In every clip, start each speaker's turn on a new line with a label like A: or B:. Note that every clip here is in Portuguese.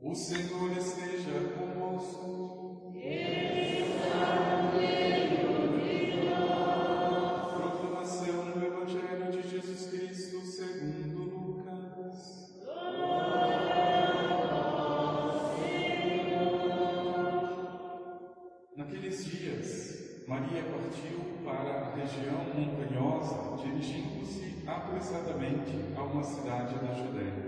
A: O Senhor esteja convosco. Proclamação do Evangelho de Jesus Cristo segundo Lucas. Naqueles dias, Maria partiu para a região montanhosa, dirigindo-se apressadamente a uma cidade da Judéia.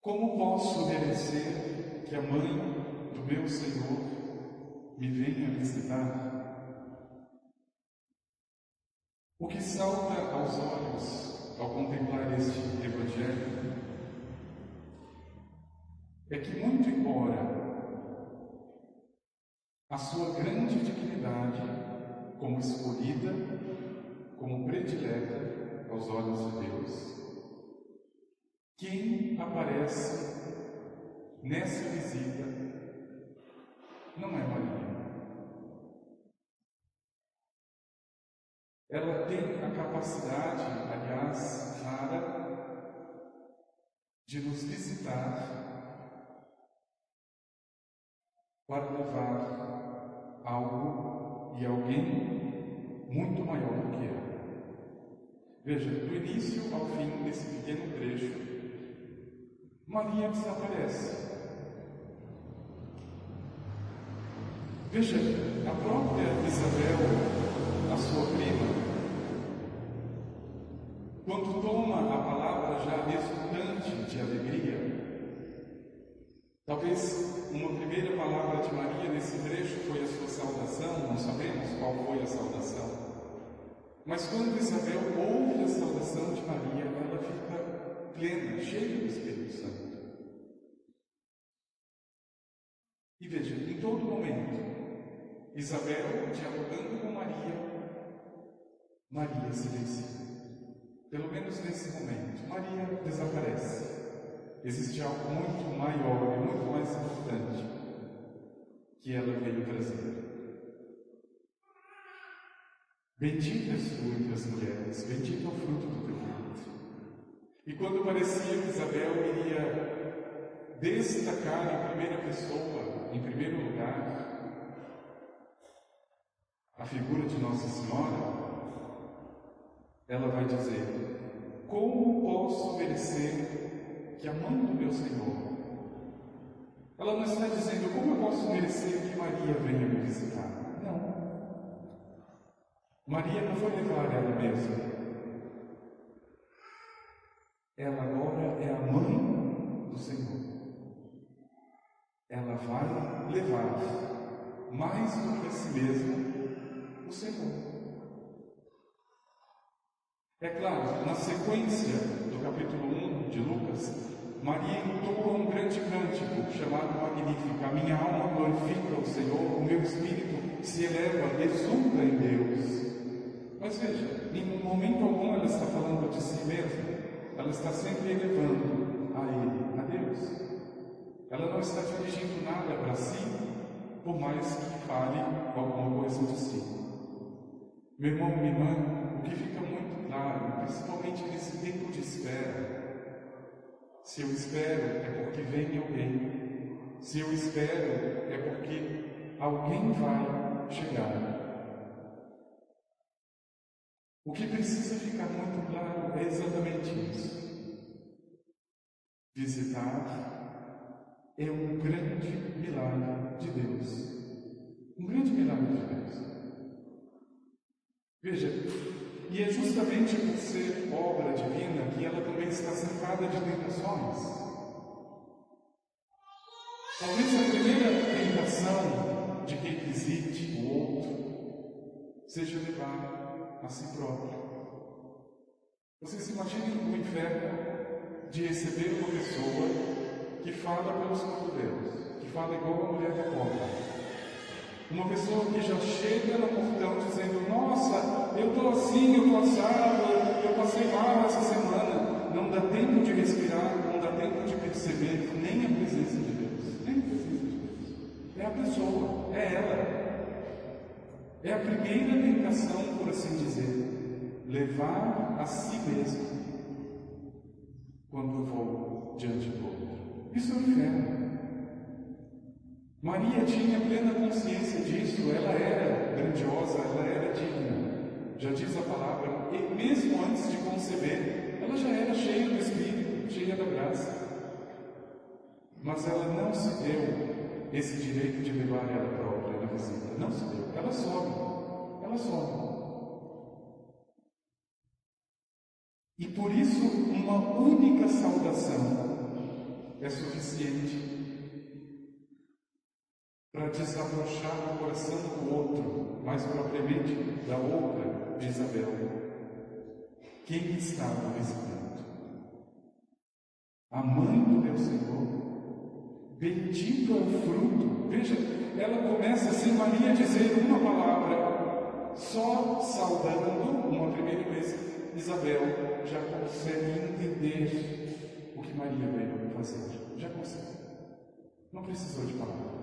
A: Como posso merecer que a mãe do meu Senhor me venha visitar? O que salta aos olhos ao contemplar este Evangelho é que, muito embora a sua grande dignidade como escolhida, como predileta aos olhos de Deus, quem aparece nessa visita não é Maria. Ela tem a capacidade, aliás, rara, de nos visitar para levar algo e alguém muito maior do que ela. Veja, do início ao fim desse pequeno trecho, Maria desaparece. Veja, a própria Isabel, a sua prima, quando toma a palavra já exultante de alegria, talvez uma primeira palavra de Maria nesse trecho foi a sua saudação, não sabemos qual foi a saudação. Mas quando Isabel ouve a saudação de Maria, ela fica plena, cheia do Espírito Santo. E veja, em todo momento, Isabel dialogando com Maria, Maria silencia. Pelo menos nesse momento, Maria desaparece. Existe algo muito maior e muito mais importante que ela veio trazer. Bendita és tu entre as mulheres, bendito é o fruto do teu ventre. E quando parecia que Isabel iria destacar em primeira pessoa, em primeiro lugar, a figura de Nossa Senhora, ela vai dizer: Como posso merecer que a mãe do meu Senhor? Ela não está dizendo como eu posso merecer que Maria venha me visitar. Não. Maria não foi levar ela mesma. Ela agora é a mãe do Senhor. Ela vai levar mais do que a si mesma o Senhor. É claro, na sequência do capítulo 1 de Lucas, Maria entoa um grande cântico chamado Magnífica. A minha alma glorifica o Senhor, o meu espírito se eleva, exulta em Deus. Mas veja, em momento algum ela está falando de si mesma, ela está sempre elevando a Ele, a Deus. Ela não está dirigindo nada para si, por mais que fale alguma coisa de si. Meu irmão, minha irmã, o que fica muito claro, principalmente nesse tempo de espera, se eu espero é porque vem alguém, se eu espero é porque alguém vai chegar. O que precisa ficar muito claro é exatamente isso. Visitar é um grande milagre de Deus. Um grande milagre de Deus. Veja, e é justamente por ser obra divina que ela também está cercada de tentações. Talvez a primeira tentação de quem visite o outro seja levar a si próprio. Vocês imaginem o inferno de receber uma pessoa que fala pelos cotovelos, que fala igual a mulher da cobra uma pessoa que já chega no portão dizendo: Nossa, eu estou assim, eu estou assado, eu passei mal essa semana. Não dá tempo de respirar, não dá tempo de perceber nem a presença de Deus. Nem a presença de Deus. É a pessoa, é ela. É a primeira tentação, por assim dizer, levar a si mesmo quando eu vou diante do outro. Isso é o inferno. Maria tinha plena consciência disso, ela era grandiosa, ela era digna. Já diz a palavra, e mesmo antes de conceber, ela já era cheia do Espírito, cheia da graça. Mas ela não se deu esse direito de levar ela própria na visita. Não se deu. Ela sobe. Ela sobe. E por isso, uma única saudação é suficiente para desabrochar o coração do outro, mais propriamente da outra de Isabel. Quem estava visitando? A mãe do meu Senhor. Bendito é o fruto. Veja, ela começa sem Maria dizer uma palavra, só saudando uma primeira vez. Isabel já consegue entender o que Maria veio fazer. Já consegue. Não precisou de palavra.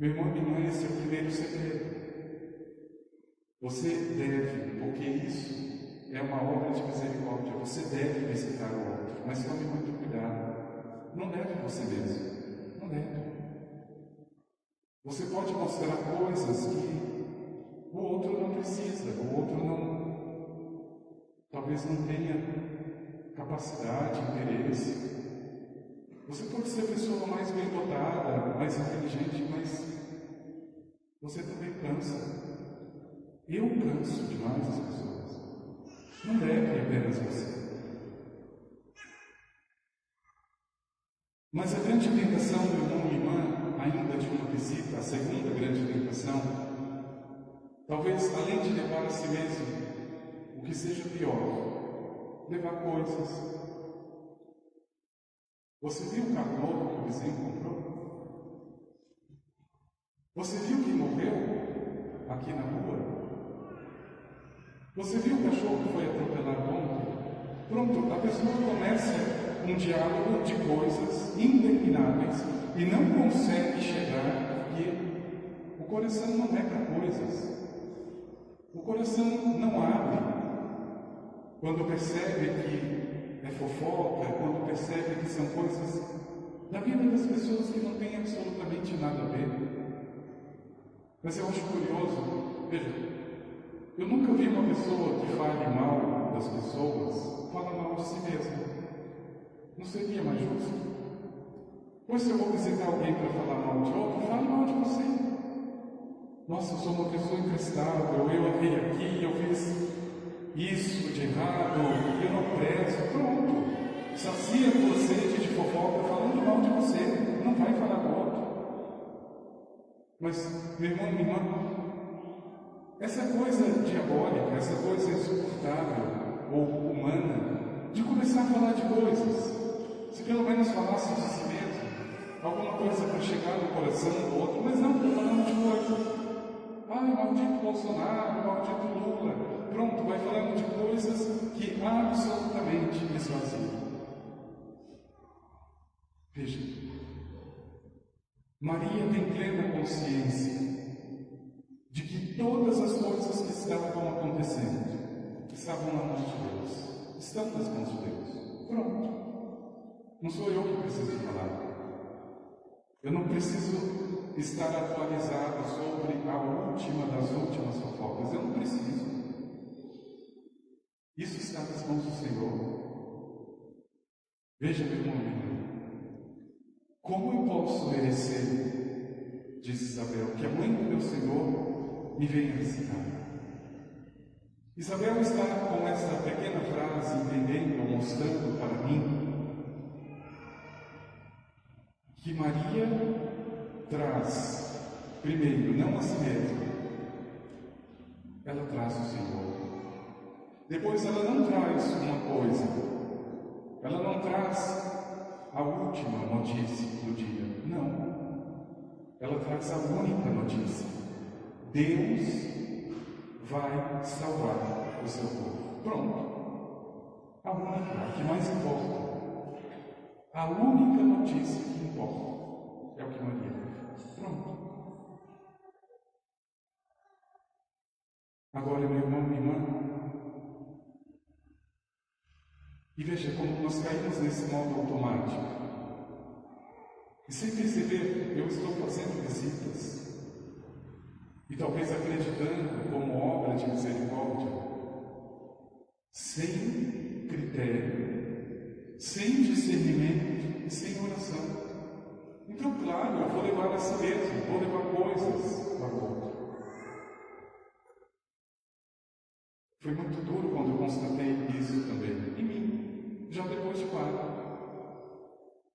A: Meu irmão e minha irmã, esse é o primeiro segredo. Você deve, porque isso é uma obra de misericórdia, você deve visitar o outro, mas tome muito cuidado. Não deve você mesmo. Não deve. Você pode mostrar coisas que o outro não precisa, o outro não, talvez não tenha capacidade, interesse. Você pode ser a pessoa mais bem dotada, mais inteligente, mas você também cansa. Eu canso demais as pessoas. Não deve apenas você. Mas a grande tentação, meu irmão e irmã, ainda de uma visita, a segunda grande tentação, talvez além de levar a si mesmo, o que seja pior, levar coisas. Você viu o carro novo que o vizinho comprou? Você viu quem morreu aqui na rua? Você viu o cachorro que foi atropelado ontem? Pronto, a pessoa começa um diálogo de coisas intermináveis e não consegue chegar porque o coração não é para coisas. O coração não abre quando percebe que é fofoca, quando percebe que são coisas da vida das pessoas que não têm absolutamente nada a ver. Mas eu acho curioso, veja, eu nunca vi uma pessoa que fale mal das pessoas falar mal de si mesma. Não seria mais justo? Pois se eu vou visitar alguém para falar mal de outro, fale mal de você. Nossa, eu sou uma pessoa imprestável, eu errei aqui, eu fiz isso de errado, eu não prezo. Pronto. Sacia a sede de fofoca falando mal de você. Não vai falar do outro. Mas, meu irmão, minha irmã, essa coisa diabólica, essa coisa insuportável ou humana, de começar a falar de coisas, se pelo menos falasse de si mesmo, alguma coisa para chegar no coração do outro, mas não, falando de coisas. Ai, maldito Bolsonaro, maldito Lula. Pronto, vai falando de coisas que absolutamente esvaziam. Veja, Maria tem plena consciência de que todas as coisas que estavam acontecendo estavam na mão de Deus, estão nas mãos de Deus. Pronto. Não sou eu que preciso falar. Eu não preciso estar atualizado sobre a última das últimas fofocas. Eu não preciso. Isso está nas mãos do Senhor. Veja, meu irmão, como eu posso merecer, diz Isabel, que a mãe do meu Senhor me venha visitar? Isabel está com essa pequena frase entendendo, mostrando para mim que Maria traz, primeiro, não a si mesma, ela traz o Senhor. Depois, ela não traz uma coisa, ela não traz a última notícia do dia, não. Ela traz a única notícia: Deus vai salvar o seu povo. Pronto. A única, a que mais importa. A única notícia que importa é o que Maria fez. Pronto. Agora, meu irmão, minha irmã, e veja como nós caímos nesse modo automático. E sem perceber, eu estou fazendo visitas. E talvez acreditando como obra de misericórdia, sem critério, sem discernimento e sem oração. Então, claro, eu vou levar a si mesmo, vou levar coisas para o outro. Foi muito duro quando eu constatei isso também em mim, já depois de pai.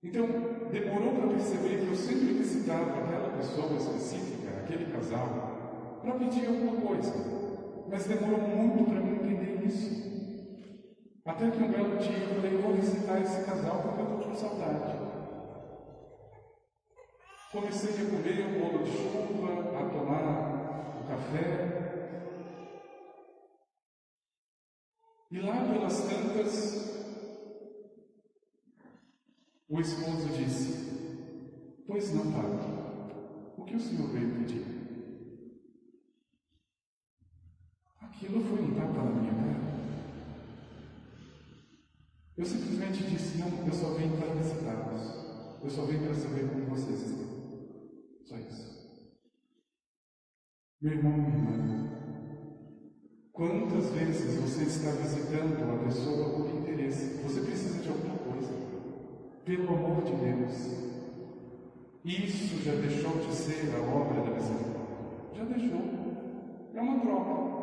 A: Então, demorou para perceber que eu sempre visitava aquela pessoa específica, aquele casal, para pedir alguma coisa. Mas demorou muito para mim entender isso. Até que um belo dia eu falei, vou visitar esse casal porque eu estou com saudade. Comecei a comer o bolo de chuva, a tomar o café. E lá pelas tantas, o esposo disse: Pois não, pai, o que o senhor veio pedir? Aquilo foi um tapa na minha cara. Eu simplesmente disse: não, eu só vim para visitá-los. Eu só vim para saber como vocês estão. Só isso. Meu irmão, minha irmã, quantas vezes você está visitando uma pessoa por interesse? Você precisa de alguma. Pelo amor de Deus. Isso já deixou de ser a obra da misericórdia. Já deixou. É uma troca.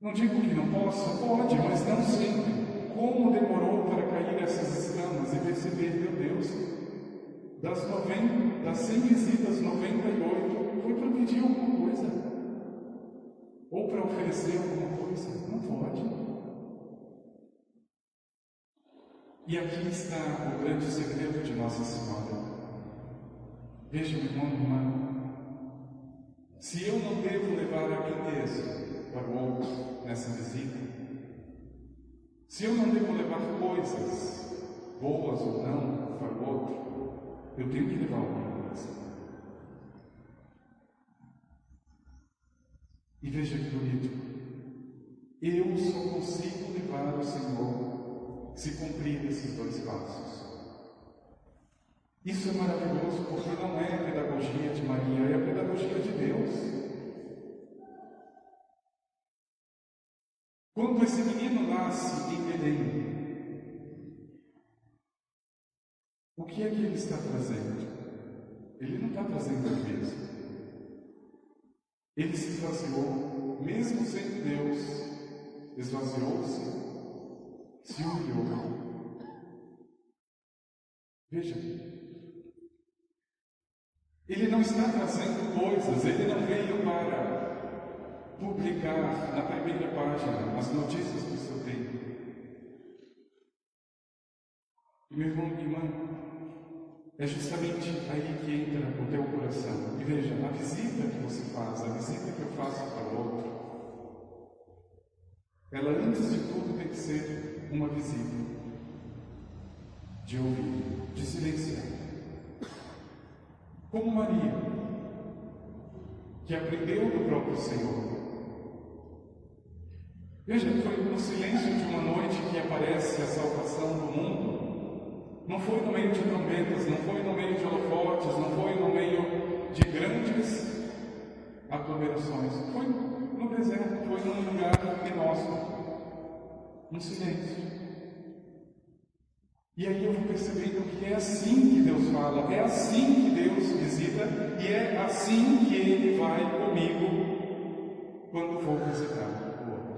A: Não digo que não possa, pode, mas não sempre. Como demorou para cair essas escamas e perceber, meu Deus, das, 90, das 100 visitas, 98 foi para pedir alguma coisa. Ou para oferecer alguma coisa. Não pode. E aqui está o grande segredo de Nossa Senhora. Veja, meu irmão, irmã, se eu não devo levar a mim para o outro nessa visita, se eu não devo levar coisas, boas ou não, para o outro, eu tenho que levar alguma coisa. E veja que bonito. Eu só consigo levar o Senhor se cumprir esses dois passos. Isso é maravilhoso porque não é a pedagogia de Maria, é a pedagogia de Deus. Quando esse menino nasce em Belém, o que é que ele está trazendo? Ele não está trazendo o mesmo. Ele se esvaziou, mesmo sendo Deus, esvaziou-se, se humilhou. Veja, ele não está trazendo coisas, ele não veio para publicar na primeira página as notícias do seu tempo. Meu irmão e irmã, é justamente aí que entra o teu coração. E veja, a visita que você faz, a visita que eu faço para o outro, ela antes de tudo tem que ser uma visita de ouvir, de silenciar. Como Maria, que aprendeu do próprio Senhor Veja, foi no silêncio de uma noite que aparece a salvação do mundo. Não foi no meio de trombetas, não foi no meio de holofotes, não foi no meio de grandes aglomerações. Foi no deserto, foi num lugar inóspito, no silêncio. E aí eu vou percebendo que é assim que Deus fala, é assim que Deus visita e é assim que Ele vai comigo quando vou visitar o outro.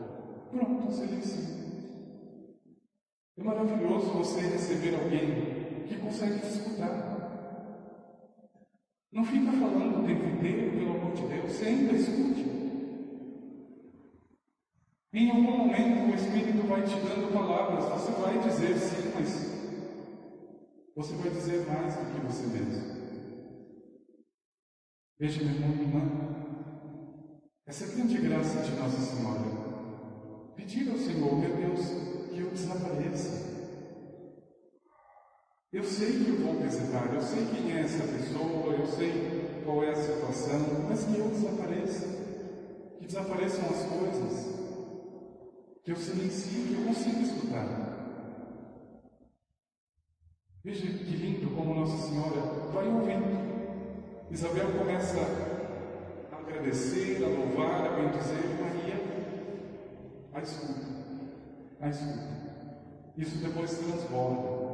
A: Pronto, silêncio. É maravilhoso você receber alguém que consegue te escutar. Não fica falando o tempo inteiro, pelo amor de Deus, senta, escute. Em algum momento o Espírito vai te dando palavras, você vai dizer sim, mas você vai dizer mais do que você mesmo. Veja, meu irmão irmã, essa grande graça de Nossa Senhora. Pedir ao Senhor, meu Deus, que eu desapareça. Eu sei que eu vou visitar, eu sei quem é essa pessoa, eu sei qual é a situação, mas que eu desapareça. Que desapareçam as coisas. Que eu silencie, que eu consiga escutar. Veja que lindo como Nossa Senhora vai ouvindo. Isabel começa a agradecer, a louvar, a bendizer, Maria a escuta, a escuta. Isso depois transborda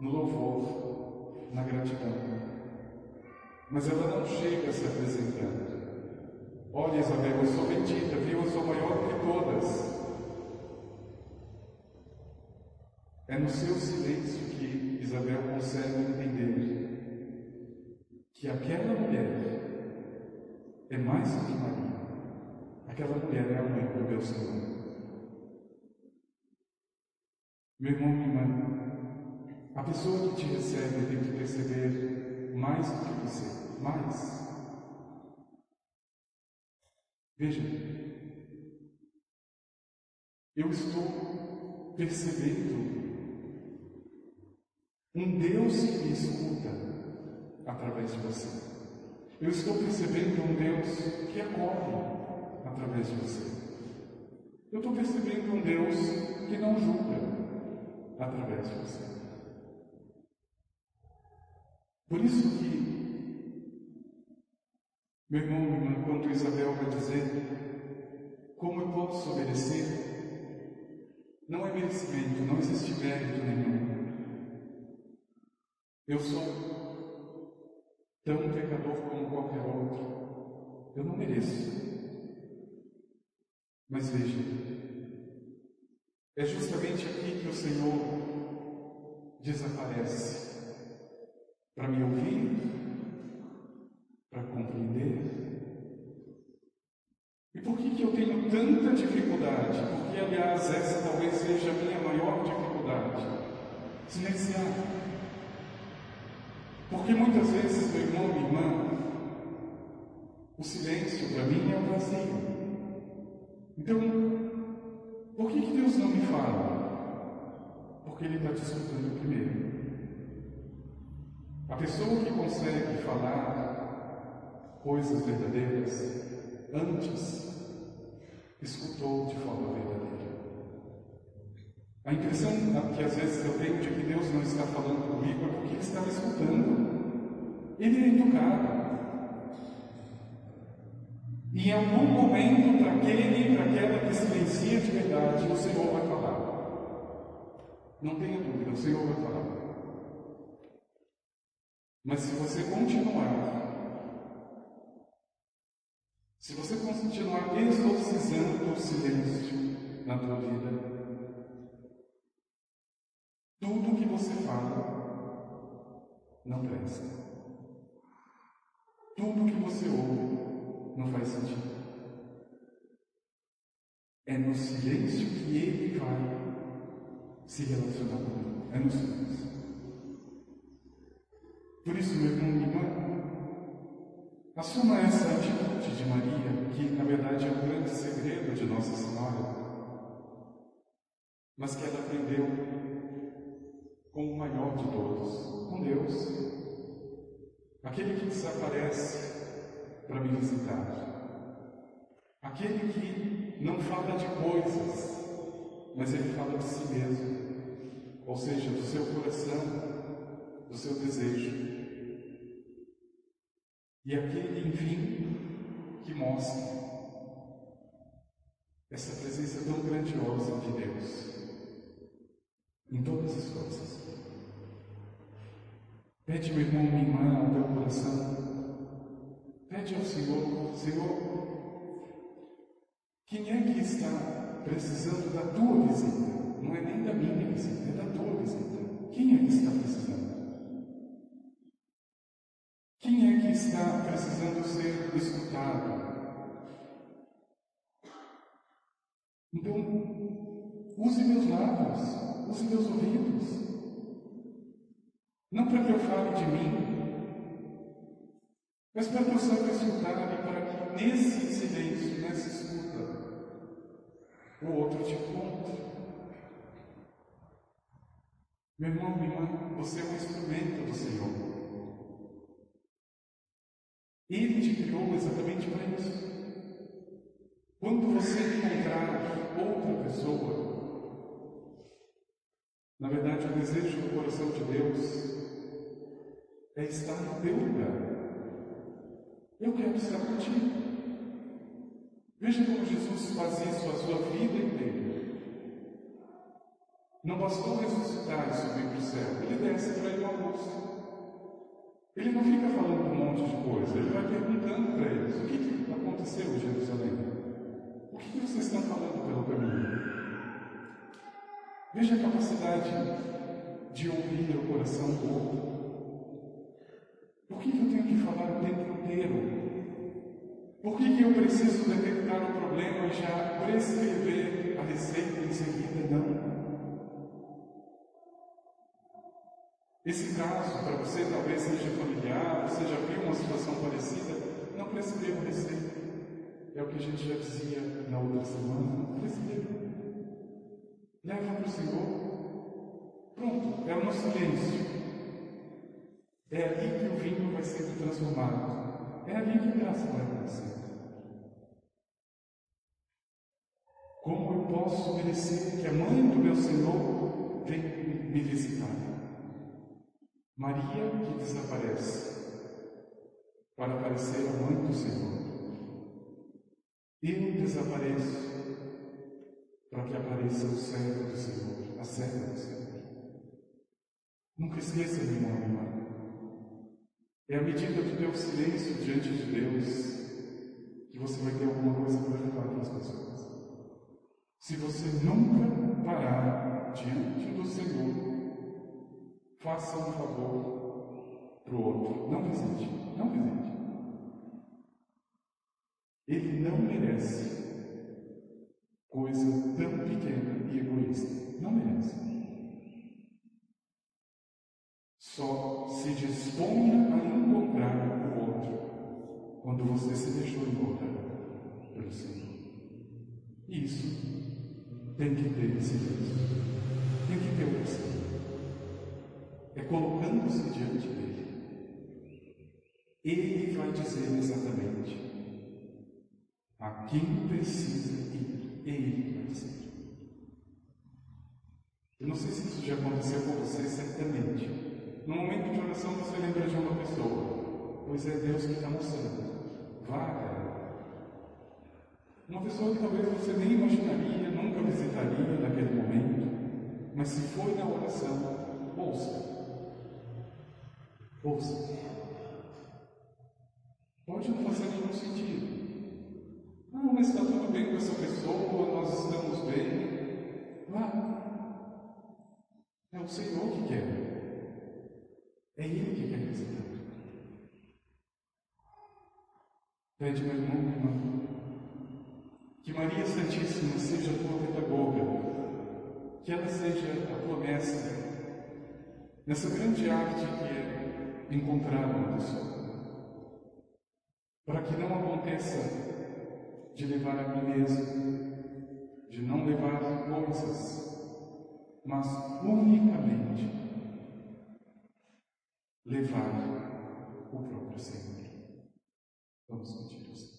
A: no louvor, na gratidão. Mas ela não chega se apresentando. Olha, Isabel, eu sou bendita, viu? Eu sou maior que todas. É no seu silêncio que Isabel consegue entender que aquela mulher é mais do que Maria. Aquela mulher é a mãe do meu Senhor. Meu irmão, minha irmã, a pessoa que te recebe tem que perceber mais do que você, mais. Veja, eu estou percebendo um Deus que me escuta através de você. Eu estou percebendo um Deus que acolhe através de você. Eu estou percebendo um Deus que não julga através de você. Por isso que, meu irmão, minha irmã, Isabel vai dizer como eu posso obedecer, não é merecimento, não existe mérito nenhum. Eu sou tão pecador como qualquer outro. Eu não mereço. Mas veja, é justamente aqui que o Senhor desaparece para me ouvir, para compreender. E por que, que eu tenho tanta dificuldade? Porque, aliás, essa talvez seja a minha maior dificuldade. Silenciar. Porque muitas vezes, meu irmão, minha irmã, o silêncio para mim é um vazio. Então, por que, que Deus não me fala? Porque Ele está te escutando primeiro. A pessoa que consegue falar coisas verdadeiras antes escutou de forma verdadeira. A impressão que às vezes eu tenho de que Deus não está falando comigo é porque Ele está me escutando. Ele é educado. E em algum momento, para aquele, para aquela que silencia de verdade, o Senhor vai falar. Não tenha dúvida, o Senhor vai falar. Mas se você continuar, se você continuar exorcizando o silêncio na tua vida, tudo que você fala não presta. Tudo que você ouve não faz sentido. É no silêncio que ele vai se relacionar comigo. É no silêncio. Por isso, meu irmão irmã, assuma essa atitude de Maria, que na verdade é um grande segredo de Nossa Senhora, mas que ela aprendeu com o maior de todos, com Deus, aquele que desaparece para me visitar, aquele que não fala de coisas, mas ele fala de si mesmo. ou seja, do seu coração, do seu desejo. E aquele, enfim, que mostra essa presença tão grandiosa de Deus em todas as coisas. Pede, meu irmão, minha irmã, ao teu coração. Pede ao Senhor, Senhor, quem é que está precisando da tua visita? Não é nem da minha visita, é da tua visita. Quem é que está precisando? Quem é que está precisando ser escutado? Então, use meus lábios, use meus ouvidos. Não para que eu fale de mim, mas para que eu saiba escutar e para que nesse silêncio, nessa escuta, o outro te encontre. Meu irmão, minha irmã, você é Ele te criou exatamente para isso. Quando você encontrar outra pessoa, na verdade, o desejo do coração de Deus é estar no teu lugar. Eu quero estar contigo. Veja como Jesus faz isso a sua vida inteira. Não bastou ressuscitar e subir para o céu, ele desce para ir ao almoço. Ele não fica falando um monte de coisa, ele vai perguntando para eles: o que, que aconteceu em Jerusalém? O que, que vocês estão falando pelo caminho? Veja a capacidade de ouvir o coração do outro. Por que, que eu tenho que falar o tempo inteiro? Por que, que eu preciso detectar o problema e já prescrever a receita em seguida? Não. Esse caso, para você, talvez seja familiar, você já viu uma situação parecida, não prescreva receita. É o que a gente já dizia na outra semana, não prescreva. Leva para o Senhor. Pronto, é o nosso silêncio. É ali que o vinho vai ser transformado. É ali que a graça vai acontecer. Como eu posso merecer que a mãe do meu Senhor venha me visitar? Maria que desaparece para aparecer a mãe do Senhor. Eu desapareço para que apareça o servo do Senhor, a serva do Senhor. Nunca esqueça, meu irmão, irmã. É a medida do teu silêncio diante de Deus que você vai ter alguma coisa para levar para as pessoas. Se você nunca parar diante do Senhor, faça um favor para o outro. Não visite, não visite. Ele não merece coisa tão pequena e egoísta. Não merece. Só se disponha a encontrar o outro quando você se deixou encontrar pelo Senhor. Isso tem que ter silêncio. Tem que ter oração. É colocando-se diante dele. Ele vai dizer exatamente a quem precisa ir. Ele vai dizer. Eu não sei se isso já aconteceu com você, certamente. No momento de oração você lembra de uma pessoa, pois é Deus que está mostrando. Vá até Uma pessoa que talvez você nem imaginaria, nunca visitaria naquele momento, mas se foi na oração, ouça. Ouça. Pode não fazer nenhum sentido. Não, mas está tudo bem com essa pessoa, nós estamos bem. Vá. É o Senhor que quer. É Ele que quer visitar. Pede, meu irmão, minha irmã, que Maria Santíssima seja a tua pedagoga, que ela seja a tua mestra, nessa grande arte que é encontrar uma pessoa, para que não aconteça de levar a mim mesmo, de não levar coisas, mas unicamente levar o próprio Senhor. Vamos pedir ao Senhor.